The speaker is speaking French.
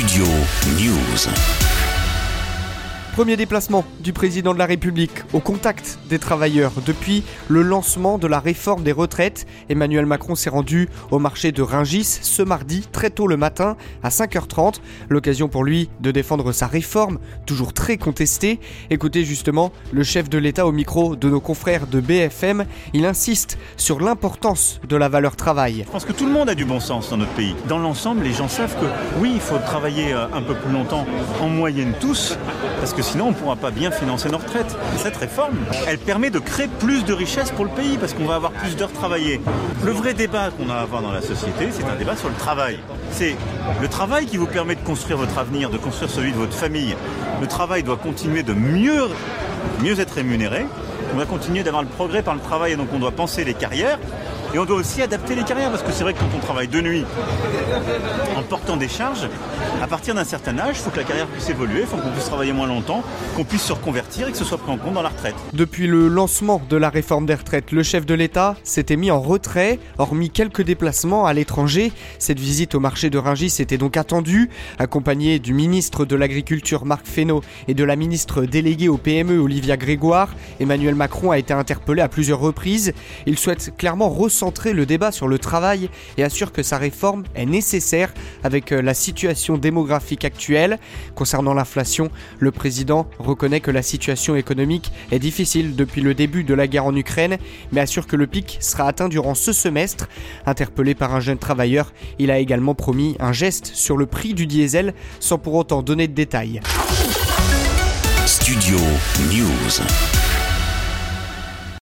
Studio News. Premier déplacement du président de la République au contact des travailleurs depuis le lancement de la réforme des retraites. Emmanuel Macron s'est rendu au marché de Ringis ce mardi très tôt le matin à 5h30. L'occasion pour lui de défendre sa réforme, toujours très contestée. Écoutez justement le chef de l'État au micro de nos confrères de BFM. Il insiste sur l'importance de la valeur travail. Je pense que tout le monde a du bon sens dans notre pays. Dans l'ensemble, les gens savent que oui, il faut travailler euh, un peu plus longtemps, en moyenne tous, parce que sinon on ne pourra pas bien financer nos retraites. Cette réforme, elle permet de créer plus de richesses pour le pays parce qu'on va avoir plus d'heures travaillées. Le vrai débat qu'on a à avoir dans la société, c'est un débat sur le travail. C'est le travail qui vous permet de construire votre avenir, de construire celui de votre famille. Le travail doit continuer de mieux, être rémunéré. On va continuer d'avoir le progrès par le travail et donc on doit penser les carrières. Et on doit aussi adapter les carrières parce que c'est vrai que quand on travaille de nuit en portant des charges, à partir d'un certain âge, il faut que la carrière puisse évoluer, il faut qu'on puisse travailler moins longtemps, qu'on puisse se reconvertir et que ce soit pris en compte dans la retraite. Depuis le lancement de la réforme des retraites, le chef de l'État s'était mis en retrait, hormis quelques déplacements à l'étranger. Cette visite au marché de Rungis était donc attendue, accompagnée du ministre de l'Agriculture Marc Fesneau et de la ministre déléguée au PME Olivia Grégoire. Emmanuel Macron a été interpellé à plusieurs reprises. Il souhaite clairement ressortir centrer le débat sur le travail et assure que sa réforme est nécessaire avec euh, la situation démographique actuelle. Concernant l'inflation, le président reconnaît que la situation économique est difficile depuis le début de la guerre en Ukraine, mais assure que le pic sera atteint durant ce semestre. Interpellé par un jeune travailleur, il a également promis un geste sur le prix du diesel sans pour autant donner de détails. Studio News.